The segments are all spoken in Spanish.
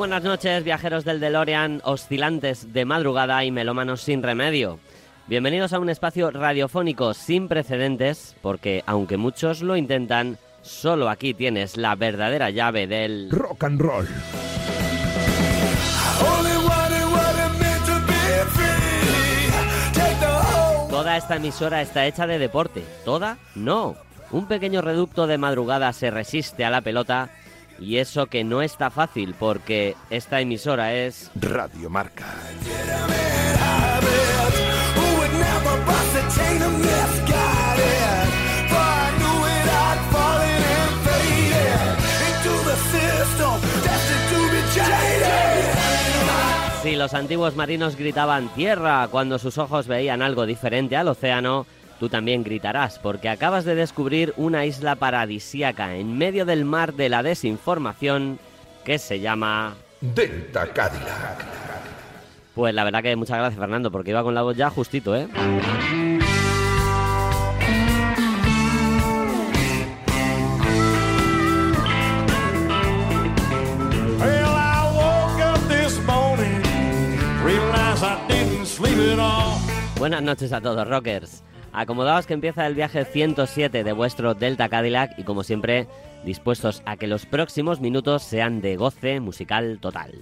Buenas noches, viajeros del DeLorean, oscilantes de madrugada y melómanos sin remedio. Bienvenidos a un espacio radiofónico sin precedentes, porque aunque muchos lo intentan, solo aquí tienes la verdadera llave del... Rock and roll. Toda esta emisora está hecha de deporte. ¿Toda? No. Un pequeño reducto de madrugada se resiste a la pelota y eso que no está fácil porque esta emisora es... Radio Marca. Si los antiguos marinos gritaban tierra cuando sus ojos veían algo diferente al océano, tú también gritarás, porque acabas de descubrir una isla paradisíaca en medio del mar de la desinformación que se llama... Delta Cadillac. Pues la verdad que muchas gracias Fernando, porque iba con la voz ya justito, ¿eh? Buenas noches a todos, rockers. Acomodaos que empieza el viaje 107 de vuestro Delta Cadillac y como siempre, dispuestos a que los próximos minutos sean de goce musical total.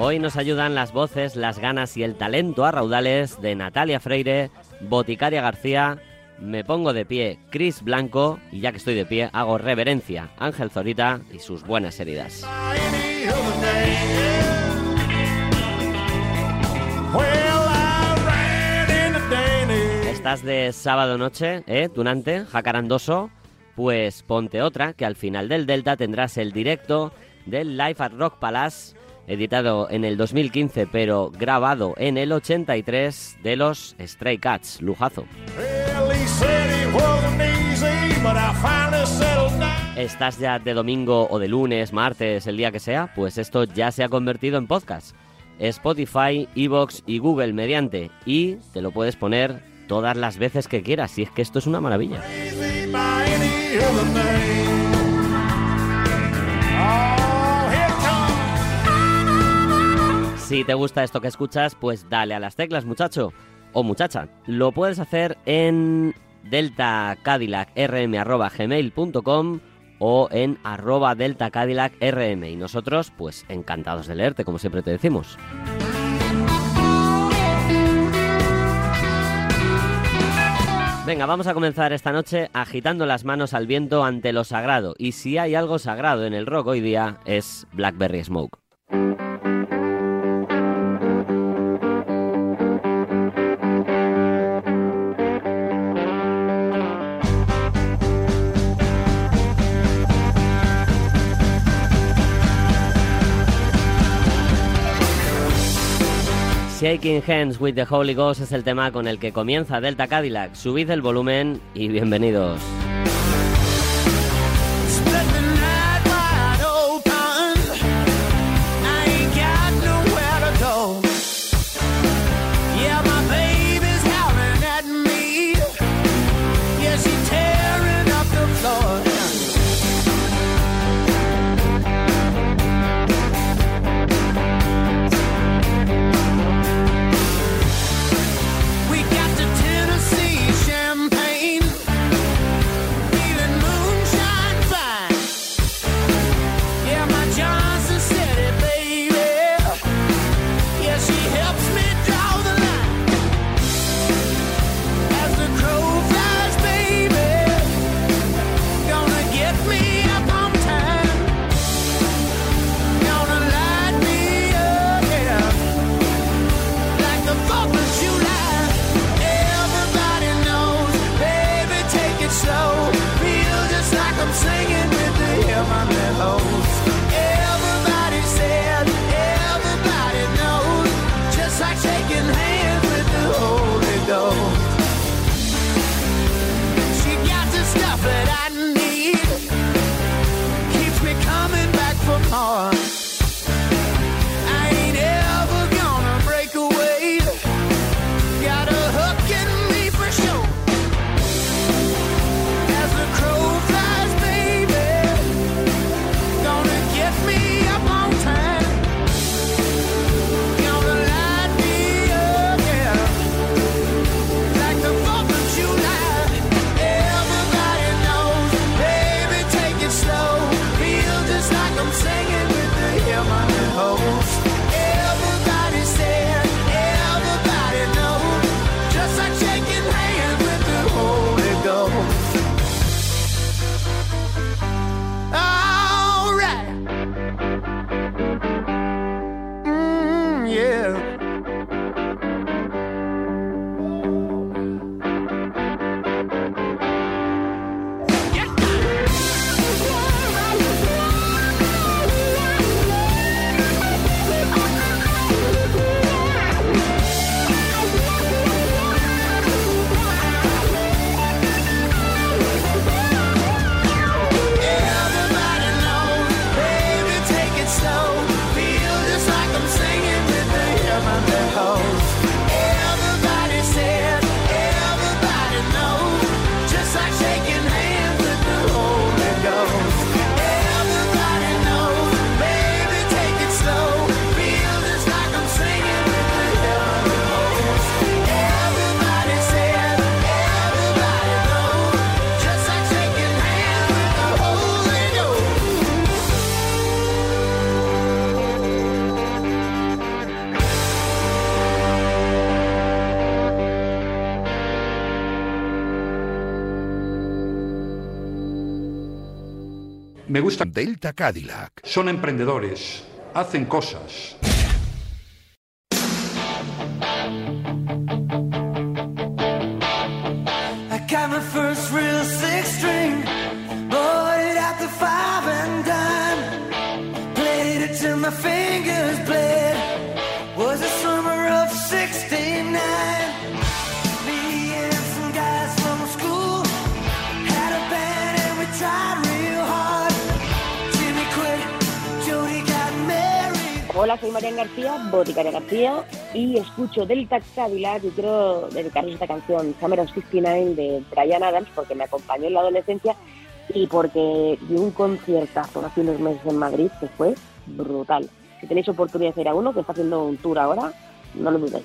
Hoy nos ayudan las voces, las ganas y el talento a raudales de Natalia Freire, Boticaria García, Me Pongo de Pie, Chris Blanco y ya que estoy de pie hago reverencia, Ángel Zorita y sus buenas heridas. Estás de sábado noche, ¿eh? Tunante, jacarandoso. Pues ponte otra, que al final del Delta tendrás el directo del Live at Rock Palace, editado en el 2015 pero grabado en el 83 de los Stray Cats. Lujazo. ¿Estás ya de domingo o de lunes, martes, el día que sea? Pues esto ya se ha convertido en podcast. Spotify, Evox y Google mediante. Y te lo puedes poner todas las veces que quieras. Y es que esto es una maravilla. Si te gusta esto que escuchas, pues dale a las teclas, muchacho o muchacha. Lo puedes hacer en deltacadillacrm.gmail.com o en arroba deltacadillacrm. Y nosotros, pues encantados de leerte, como siempre te decimos. Venga, vamos a comenzar esta noche agitando las manos al viento ante lo sagrado. Y si hay algo sagrado en el rock hoy día, es Blackberry Smoke. Shaking Hands with the Holy Ghost es el tema con el que comienza Delta Cadillac. Subid el volumen y bienvenidos. Delta Cadillac. Son emprendedores, hacen cosas. Hola, soy Marian García, boticaria García, y escucho Delta Cadillac y quiero dedicaros esta canción, Summer of 69, de Brian Adams, porque me acompañó en la adolescencia y porque dio un conciertazo hace unos meses en Madrid que fue brutal. Si tenéis oportunidad de ir a uno que está haciendo un tour ahora, no lo dudéis.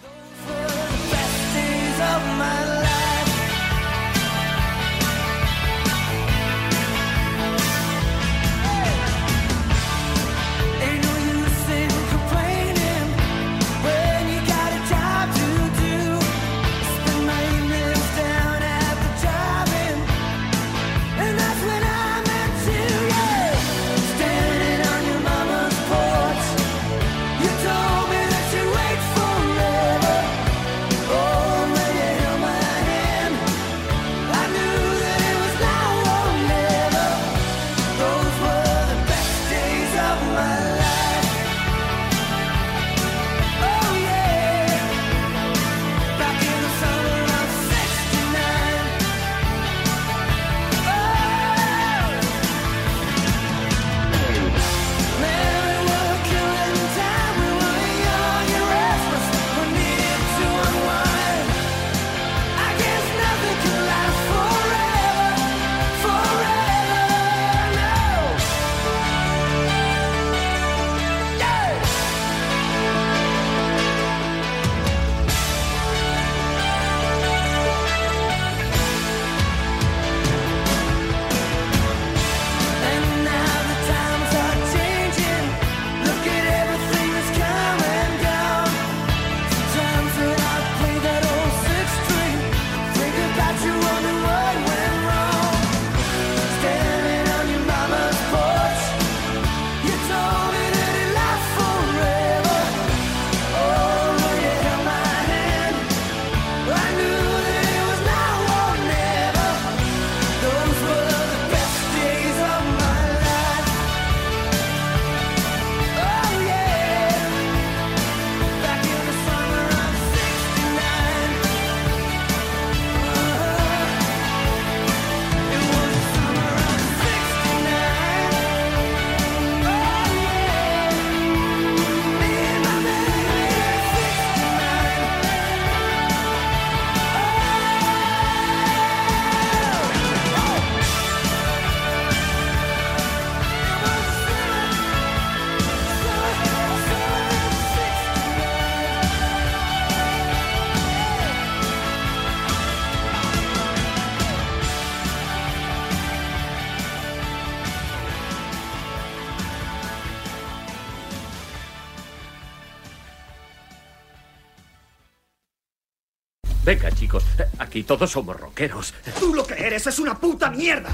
Venga, chicos, aquí todos somos rockeros. Tú lo que eres es una puta mierda.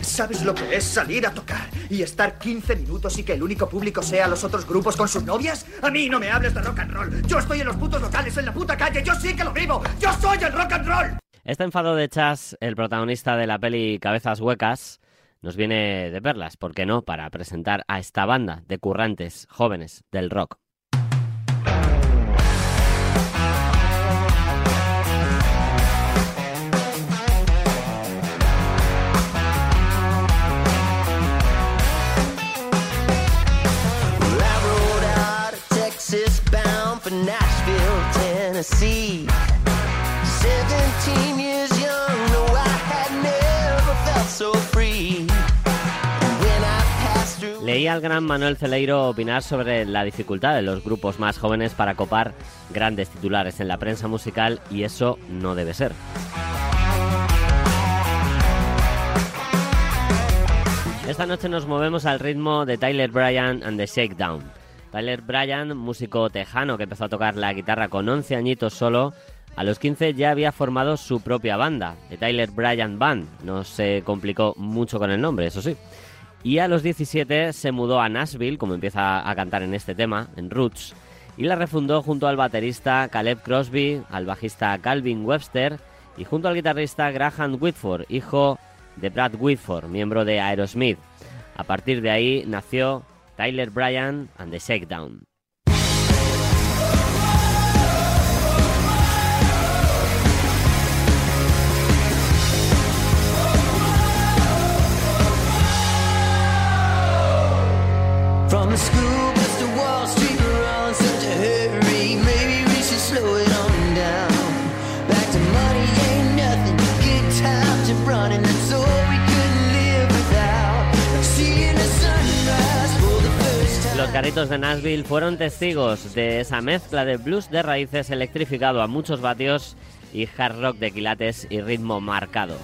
¿Sabes lo que es salir a tocar y estar 15 minutos y que el único público sea los otros grupos con sus novias? A mí no me hables de rock and roll. Yo estoy en los putos locales, en la puta calle. Yo sí que lo vivo. Yo soy el rock and roll. Este enfado de Chas, el protagonista de la peli Cabezas Huecas, nos viene de perlas, ¿por qué no?, para presentar a esta banda de currantes jóvenes del rock bound for Nashville, Tennessee. 17 years young, no, I had never felt so free. When I passed through. Leí al gran Manuel Celeiro opinar sobre la dificultad de los grupos más jóvenes para copar grandes titulares en la prensa musical y eso no debe ser. Esta noche nos movemos al ritmo de Tyler Bryan and the Shakedown. Tyler Bryan, músico tejano que empezó a tocar la guitarra con 11 añitos solo, a los 15 ya había formado su propia banda, The Tyler Bryan Band. No se complicó mucho con el nombre, eso sí. Y a los 17 se mudó a Nashville, como empieza a cantar en este tema, en Roots, y la refundó junto al baterista Caleb Crosby, al bajista Calvin Webster y junto al guitarrista Graham Whitford, hijo de Brad Whitford, miembro de Aerosmith. A partir de ahí nació Tyler Bryan and the Shakedown. From the school carritos de Nashville fueron testigos de esa mezcla de blues de raíces electrificado a muchos vatios y hard rock de quilates y ritmo marcado.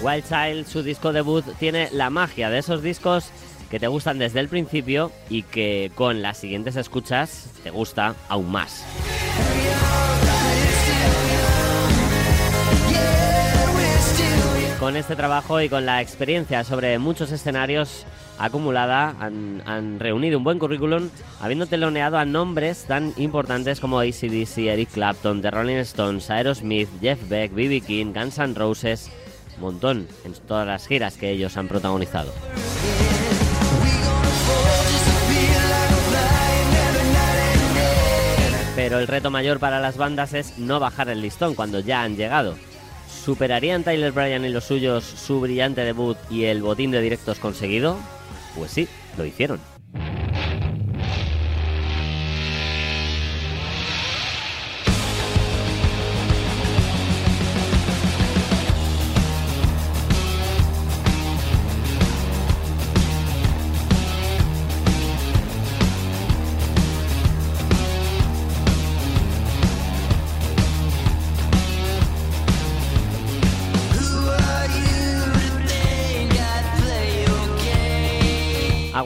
Wild Child, su disco debut, tiene la magia de esos discos que te gustan desde el principio y que con las siguientes escuchas te gusta aún más. Con este trabajo y con la experiencia sobre muchos escenarios acumulada, han, reunido un buen currículum, habiendo teloneado a nombres tan importantes como ACDC, Eric Clapton, The Rolling Stones, Aerosmith, Jeff Beck, B.B. King, Guns N' Roses, montón en todas las giras que ellos han protagonizado. Pero el reto mayor para las bandas es no bajar el listón cuando ya han llegado. ¿Superarían Tyler Bryan y los suyos su brillante debut y el botín de directos conseguido? Pues sí, lo hicieron.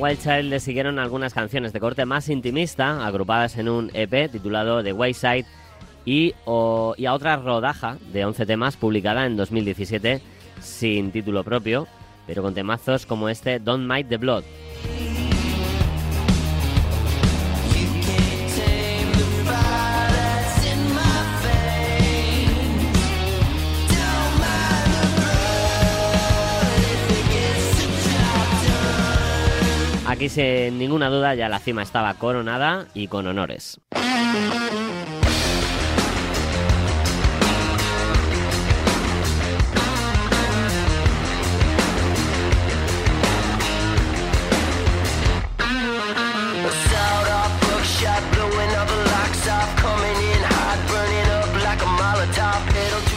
Wild Child le siguieron algunas canciones de corte más intimista, agrupadas en un EP titulado The Wayside, y, a otra rodaja de 11 temas publicada en 2017 sin título propio, pero con temazos como este Don't Mind the Blood. Aquí sin ninguna duda ya la cima estaba coronada y con honores.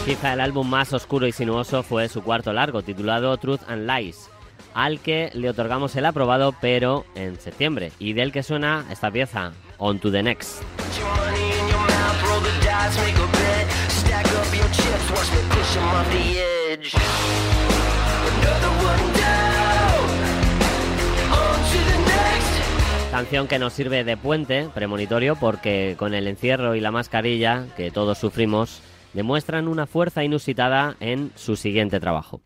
Quizá el álbum más oscuro y sinuoso fue su cuarto largo, titulado Truth and Lies, al que le otorgamos el aprobado, pero en septiembre, y del que suena esta pieza, On to the Next. Canción que nos sirve de puente premonitorio porque con el encierro y la mascarilla que todos sufrimos demuestran una fuerza inusitada en su siguiente trabajo.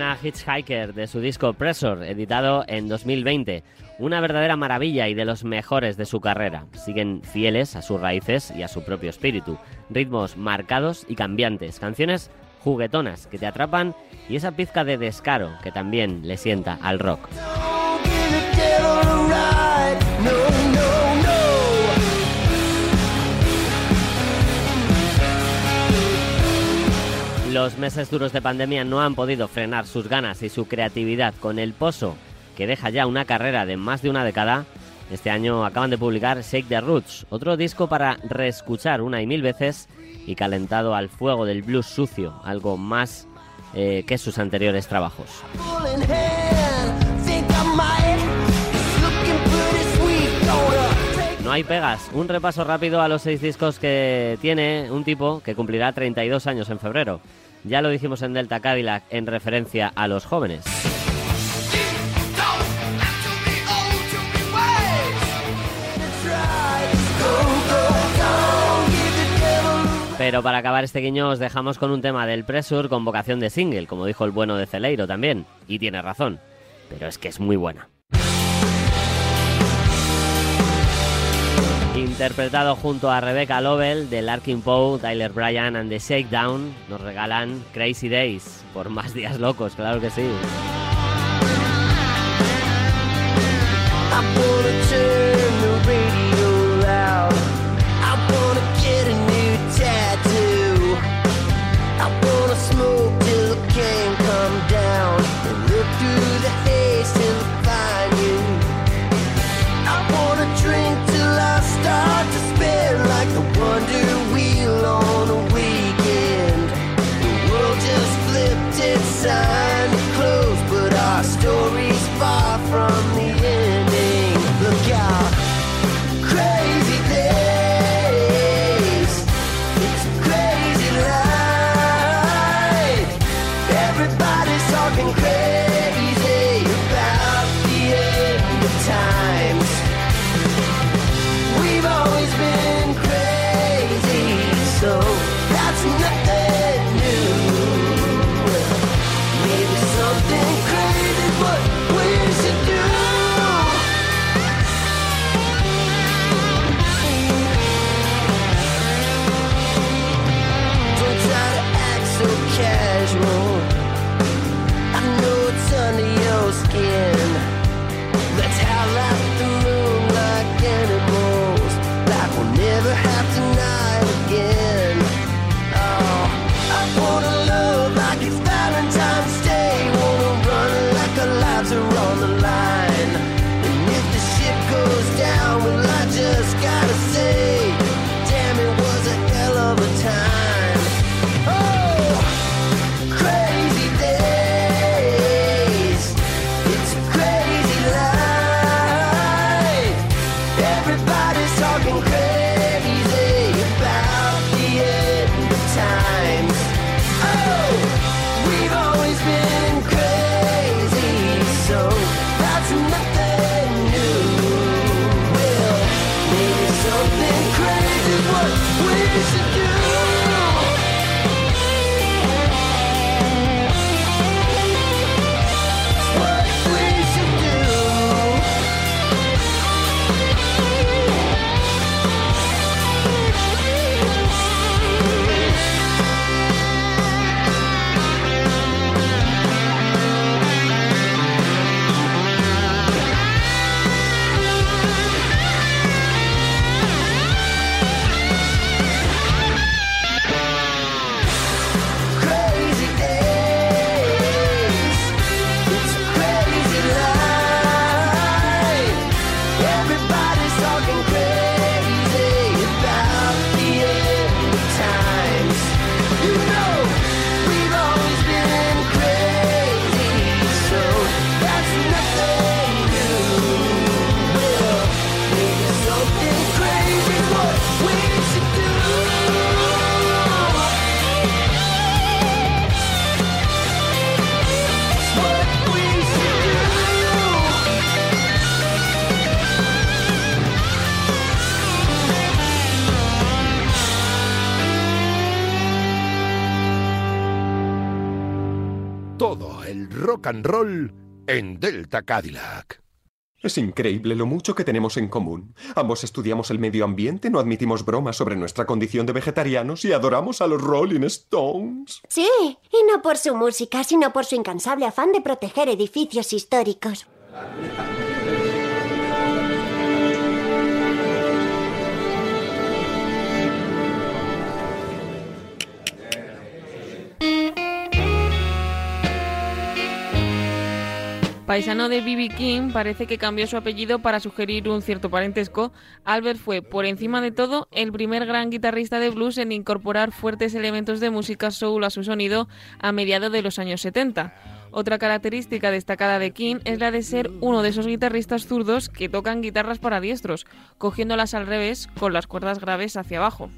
Hitchhiker de su disco Pressure, editado en 2020. Una verdadera maravilla y de los mejores de su carrera. Siguen fieles a sus raíces y a su propio espíritu. Ritmos marcados y cambiantes. Canciones juguetonas que te atrapan y esa pizca de descaro que también le sienta al rock. Los meses duros de pandemia no han podido frenar sus ganas y su creatividad con el pozo que deja ya una carrera de más de una década. Este año acaban de publicar Shake the Roots, otro disco para reescuchar una y mil veces y calentado al fuego del blues sucio, algo más eh, que sus anteriores trabajos. No hay pegas. Un repaso rápido a los seis discos que tiene un tipo que cumplirá 32 años en febrero. Ya lo dijimos en Delta Cadillac en referencia a los jóvenes. Pero para acabar este guiño os dejamos con un tema del Pressure con vocación de single, como dijo el bueno de Celeiro también. Y tiene razón. Pero es que es muy buena. Interpretado junto a Rebecca Lovell de Larkin Poe, Tyler Bryan and the Shakedown, nos regalan Crazy Days por más días locos, claro que sí. so Everybody's talking crazy about the end times. Oh, we've always been crazy, so that's nothing new. Well, maybe something crazy, what we should. Rock and roll en Delta Cadillac. Es increíble lo mucho que tenemos en común. Ambos estudiamos el medio ambiente, no admitimos bromas sobre nuestra condición de vegetarianos y adoramos a los Rolling Stones. Sí, y no por su música, sino por su incansable afán de proteger edificios históricos. Paisano de B.B. King, parece que cambió su apellido para sugerir un cierto parentesco. Albert fue, por encima de todo, el primer gran guitarrista de blues en incorporar fuertes elementos de música soul a su sonido a mediados de los años 70. Otra característica destacada de King es la de ser uno de esos guitarristas zurdos que tocan guitarras para diestros, cogiéndolas al revés con las cuerdas graves hacia abajo.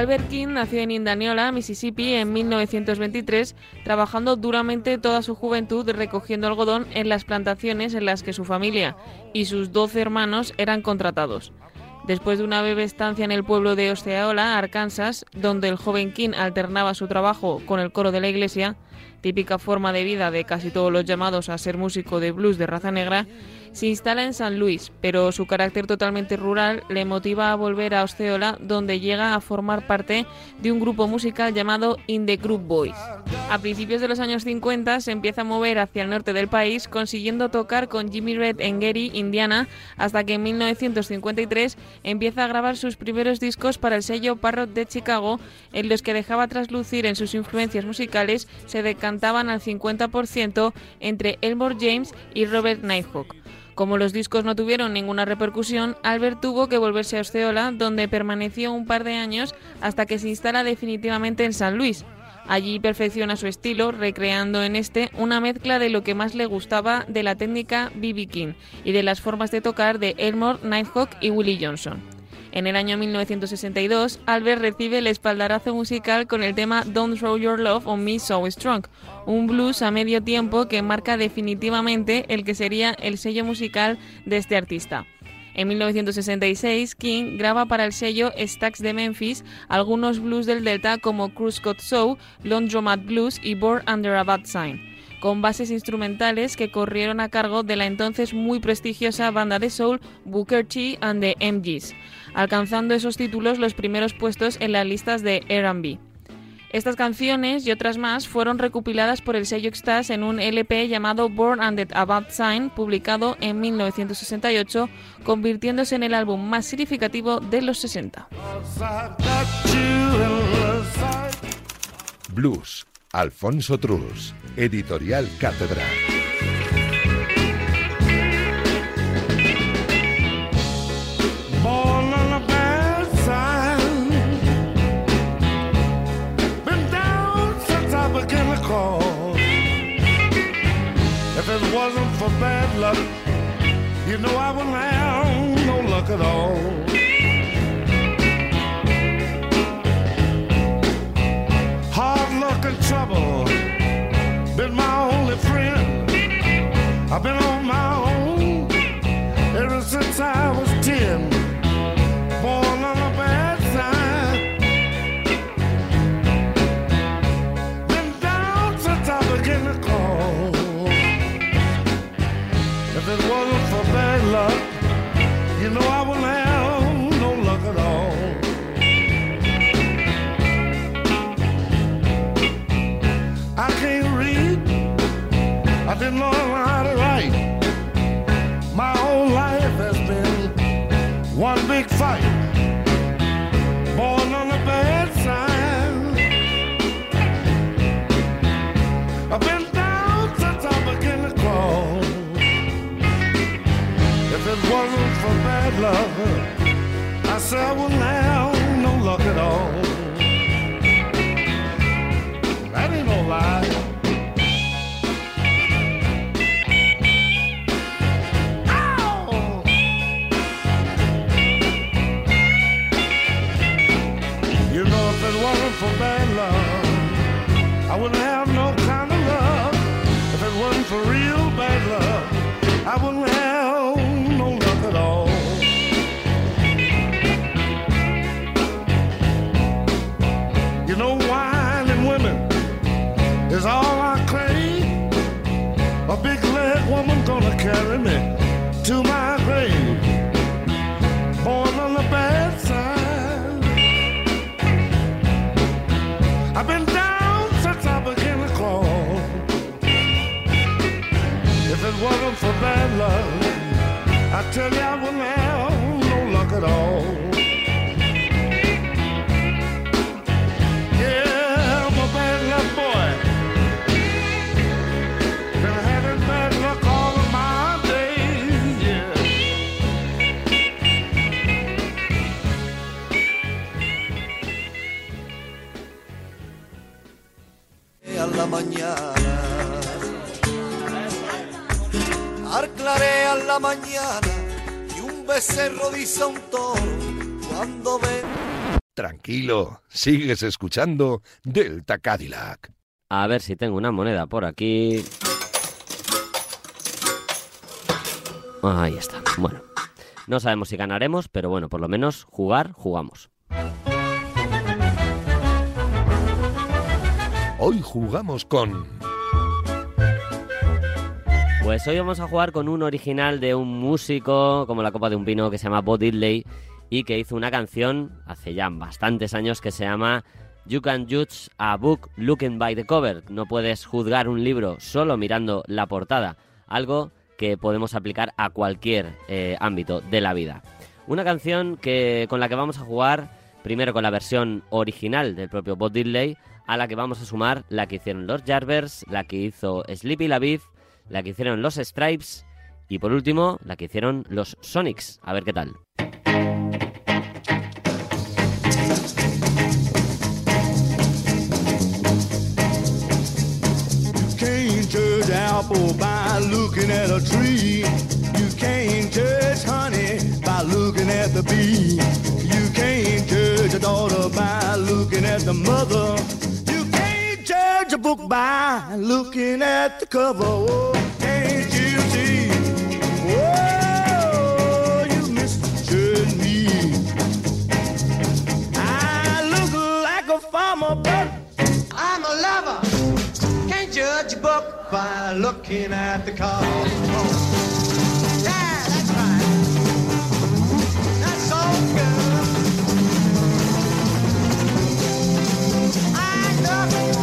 Albert King nació en Indianola, Mississippi, en 1923, trabajando duramente toda su juventud recogiendo algodón en las plantaciones en las que su familia y sus 12 hermanos eran contratados. Después de una breve estancia en el pueblo de Osceola, Arkansas, donde el joven King alternaba su trabajo con el coro de la iglesia, típica forma de vida de casi todos los llamados a ser músico de blues de raza negra, se instala en San Luis, pero su carácter totalmente rural le motiva a volver a Osceola, donde llega a formar parte de un grupo musical llamado In the Group Boys. A principios de los años 50 se empieza a mover hacia el norte del país, consiguiendo tocar con Jimmy Red en Gary, Indiana, hasta que en 1953 empieza a grabar sus primeros discos para el sello Parrot de Chicago, en los que dejaba traslucir en sus influencias musicales se decantaban al 50% entre Elmore James y Robert Nighthawk. Como los discos no tuvieron ninguna repercusión, Albert tuvo que volverse a Osceola, donde permaneció un par de años hasta que se instala definitivamente en San Luis. Allí perfecciona su estilo, recreando en este una mezcla de lo que más le gustaba de la técnica B.B. King y de las formas de tocar de Elmore, Nighthawk y Willie Johnson. En el año 1962, Albert recibe el espaldarazo musical con el tema Don't Throw Your Love on Me So Strong, un blues a medio tiempo que marca definitivamente el que sería el sello musical de este artista. En 1966, King graba para el sello Stax de Memphis algunos blues del Delta como Cruise Got So, Laundromat Blues y Born Under a Bad Sign, con bases instrumentales que corrieron a cargo de la entonces muy prestigiosa banda de soul Booker T and the MGs, alcanzando esos títulos los primeros puestos en las listas de R&B. Estas canciones y otras más fueron recopiladas por el sello Extas en un LP llamado Born Under a Bad Sign, publicado en 1968, convirtiéndose en el álbum más significativo de los 60. Blues, Alfonso Trus, Editorial Cátedra. Bad luck, you know I wouldn't have no luck at all. Hard luck and trouble didn't learn how to write. My whole life has been one big fight. Born on the bad side. I've been down since I began to crawl. If it wasn't for bad luck, I said I wouldn't have for bad love. I wouldn't have no kind of love if it wasn't for real bad love. I wouldn't have no love at all. You know, wine and women is all I crave. A big leg woman gonna carry me to my bad luck, I tell you I wouldn't have no luck at all. La mañana y un becerro dice a un toro cuando ve. Tranquilo, sigues escuchando Delta Cadillac. A ver si tengo una moneda por aquí. Ahí está. Bueno, no sabemos si ganaremos, pero bueno, por lo menos jugar, jugamos. Hoy jugamos con... Pues hoy vamos a jugar con un original de un músico como la copa de un vino que se llama Bob Diddley y que hizo una canción hace ya bastantes años que se llama You Can Judge a Book Looking by the Cover. No puedes juzgar un libro solo mirando la portada, algo que podemos aplicar a cualquier eh, ámbito de la vida. Una canción que, con la que vamos a jugar primero con la versión original del propio Bob Diddley, a la que vamos a sumar la que hicieron los Jarvers, la que hizo Sleepy LaBeef, la que hicieron los Stripes y por último la que hicieron los Sonics. A ver qué tal. apple by looking at a tree. You can't judge honey by looking at the bee. You can't judge a daughter by looking at the mother. Judge a book by looking at the cover. Oh, can't you see? Oh, you misjudge me. I look like a farmer, but I'm a lover. Can't judge a book by looking at the cover. Yeah, that's right. That's so good. I love.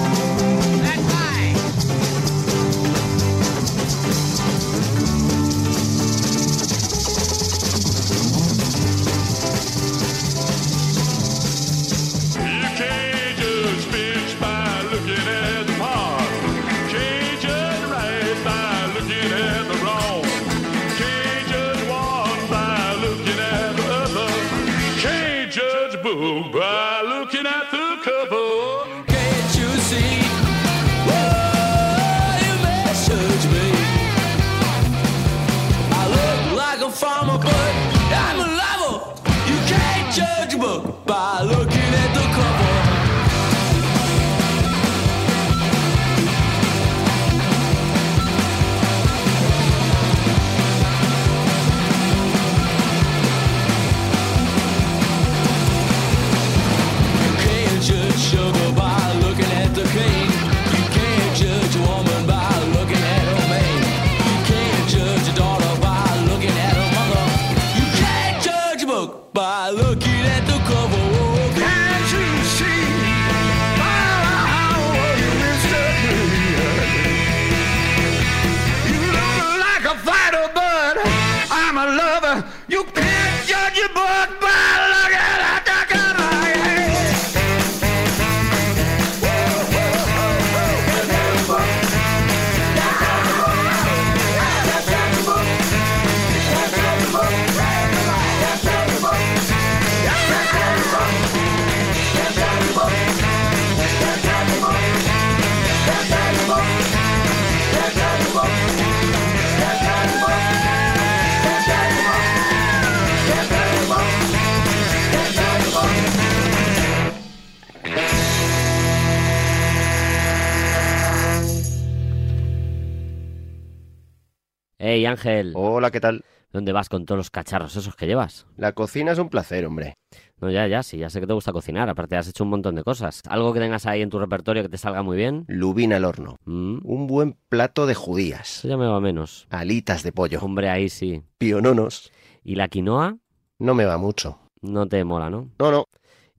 Ángel. Hola, ¿qué tal? ¿Dónde vas con todos los cacharros esos que llevas? La cocina es un placer, hombre. No, ya, ya, sí, ya sé que te gusta cocinar. Aparte, has hecho un montón de cosas. Algo que tengas ahí en tu repertorio que te salga muy bien. Lubina al horno. Mm, Un buen plato de judías. eso ya me va menos. Alitas de pollo. Hombre, ahí sí. Piononos. ¿Y la quinoa? No me va mucho. No te mola, ¿no? No, no.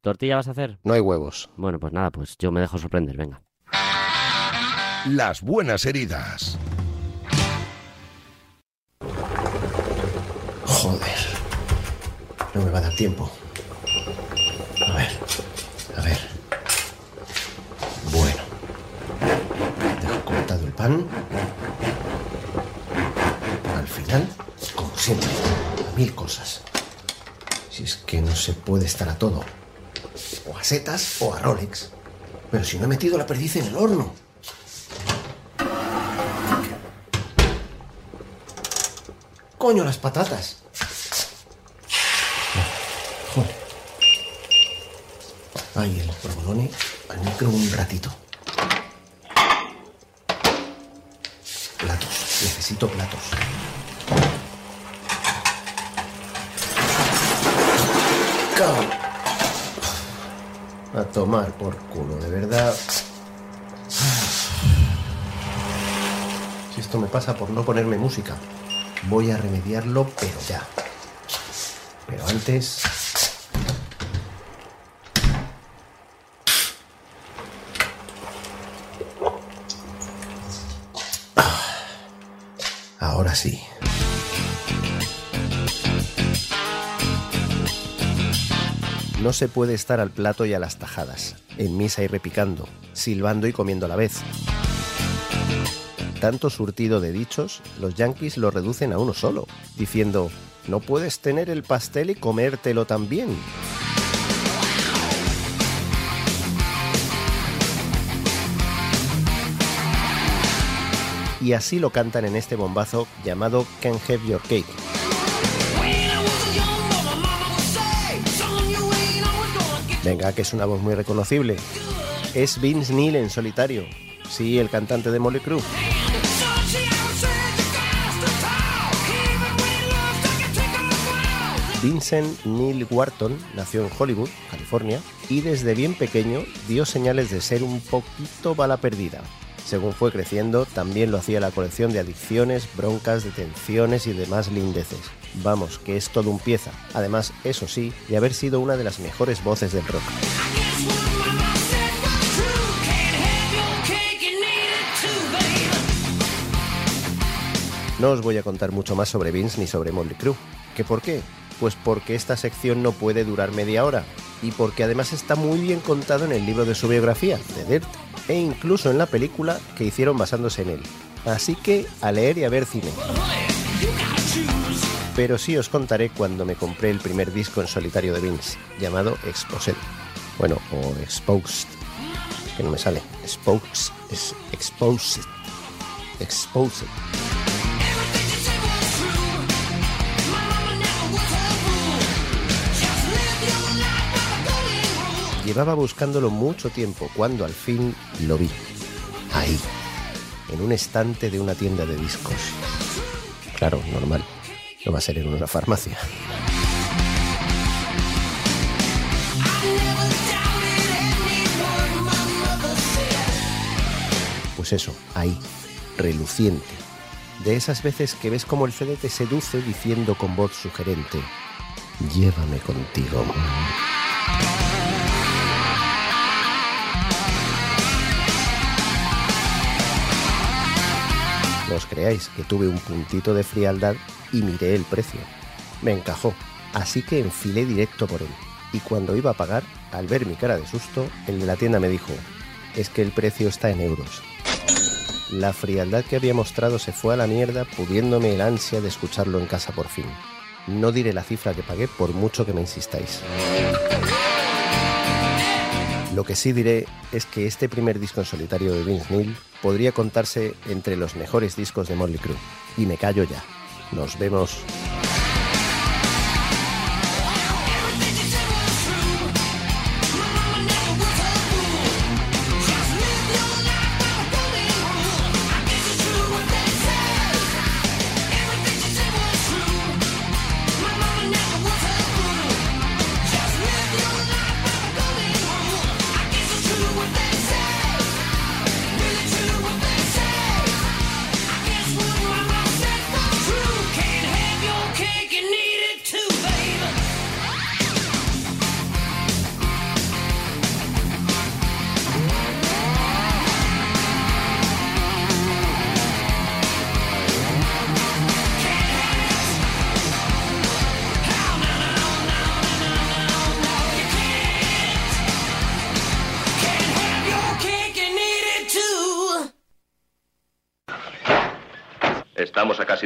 ¿Tortilla vas a hacer? No hay huevos. Bueno, pues nada, pues yo me dejo sorprender, venga. Las buenas heridas. Joder. No me va a dar tiempo. A ver. A ver. Bueno. Dejo cortado el pan. Al final, como siempre, mil cosas. Si es que no se puede estar a todo. O a setas o a Rolex. Pero si no he metido la perdiz en el horno. Coño, las patatas. Ahí el provolone al micro un ratito. Platos. Necesito platos. Cao. A tomar por culo, de verdad. Si esto me pasa por no ponerme música, voy a remediarlo, pero ya. Pero antes... Ahora sí. No se puede estar al plato y a las tajadas, en misa y repicando, silbando y comiendo a la vez. Tanto surtido de dichos, los yankees lo reducen a uno solo, diciendo, no puedes tener el pastel y comértelo también. Y así lo cantan en este bombazo llamado Can't Have Your Cake. Venga, que es una voz muy reconocible. Es Vince Neil en solitario. Sí, el cantante de Molly Crew. Vincent Neil Wharton nació en Hollywood, California, y desde bien pequeño dio señales de ser un poquito bala perdida. Según fue creciendo, también lo hacía la colección de adicciones, broncas, detenciones y demás lindeces. Vamos, que es todo un pieza. Además, eso sí, de haber sido una de las mejores voces del rock. No os voy a contar mucho más sobre Vince ni sobre Motley Crue. ¿Qué por qué? Pues porque esta sección no puede durar media hora y porque además está muy bien contado en el libro de su biografía, The Dirt, e incluso en la película que hicieron basándose en él. Así que a leer y a ver cine. Pero sí os contaré cuando me compré el primer disco en solitario de Vince, llamado Exposed. Bueno, o Exposed, que no me sale. Exposed, Exposed. Exposed. Llevaba buscándolo mucho tiempo cuando al fin lo vi. Ahí, en un estante de una tienda de discos. Claro, normal. No va a ser en una farmacia. Pues eso, ahí, reluciente. De esas veces que ves como el CD te seduce diciendo con voz sugerente, llévame contigo. No os creáis que tuve un puntito de frialdad y miré el precio. Me encajó, así que enfilé directo por él. Y cuando iba a pagar, al ver mi cara de susto, el de la tienda me dijo, es que el precio está en euros. La frialdad que había mostrado se fue a la mierda, pudiéndome el ansia de escucharlo en casa por fin. No diré la cifra que pagué por mucho que me insistáis. Lo que sí diré es que este primer disco en solitario de Vince Neil podría contarse entre los mejores discos de Motley Crue. Y me callo ya. Nos vemos.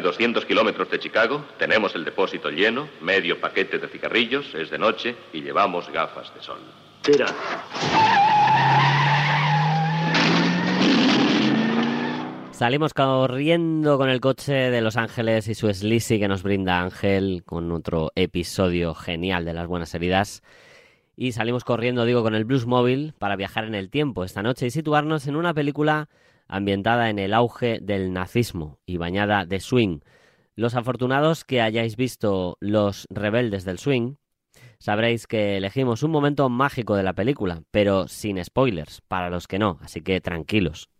200 kilómetros de Chicago, tenemos el depósito lleno, medio paquete de cigarrillos, es de noche y llevamos gafas de sol. Tira. Salimos corriendo con el coche de Los Ángeles y su Sleazy que nos brinda Ángel con otro episodio genial de las buenas heridas. Y salimos corriendo, digo, con el Blues Móvil para viajar en el tiempo esta noche y situarnos en una película ambientada en el auge del nazismo y bañada de swing. Los afortunados que hayáis visto Los Rebeldes del Swing sabréis que elegimos un momento mágico de la película, pero sin spoilers, para los que no, así que tranquilos.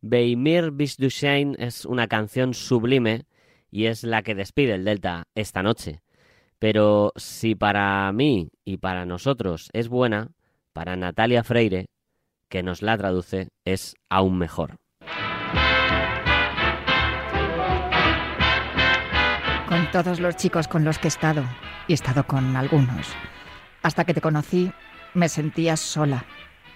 Beimir Bisduchein es una canción sublime y es la que despide el Delta esta noche. Pero si para mí y para nosotros es buena, para Natalia Freire, que nos la traduce, es aún mejor. Con todos los chicos con los que he estado, y he estado con algunos, hasta que te conocí, me sentía sola.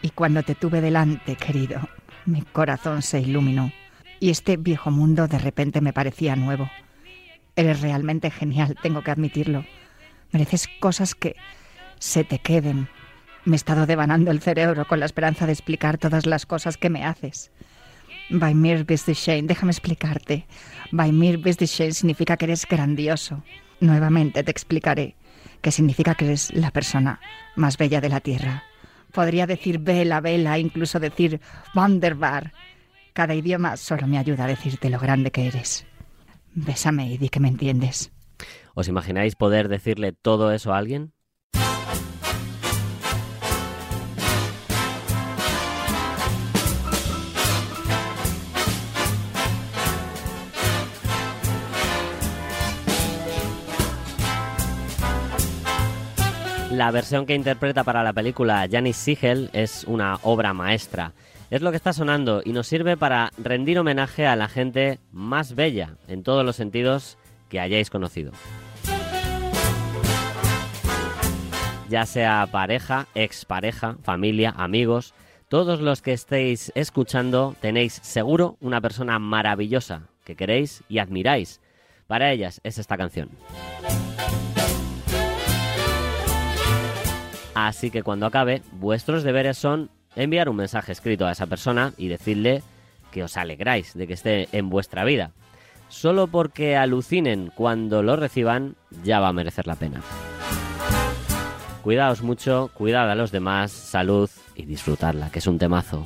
Y cuando te tuve delante, querido, mi corazón se iluminó. Y este viejo mundo de repente me parecía nuevo. Eres realmente genial, tengo que admitirlo. Mereces cosas que se te queden. Me he estado devanando el cerebro con la esperanza de explicar todas las cosas que me haces. By mir schön, déjame explicarte. By mir schön significa que eres grandioso. Nuevamente te explicaré que significa que eres la persona más bella de la tierra. Podría decir vela, vela, incluso decir wunderbar. Cada idioma solo me ayuda a decirte lo grande que eres. Bésame y di que me entiendes. ¿Os imagináis poder decirle todo eso a alguien? La versión que interpreta para la película Janis Siegel es una obra maestra. Es lo que está sonando y nos sirve para rendir homenaje a la gente más bella en todos los sentidos que hayáis conocido. Ya sea pareja, expareja, familia, amigos, todos los que estéis escuchando tenéis seguro una persona maravillosa que queréis y admiráis. Para ellas es esta canción. Así que cuando acabe, vuestros deberes son enviar un mensaje escrito a esa persona y decirle que os alegráis de que esté en vuestra vida. Solo porque alucinen cuando lo reciban, ya va a merecer la pena. Cuidaos mucho, cuidad a los demás, salud y disfrutadla, que es un temazo.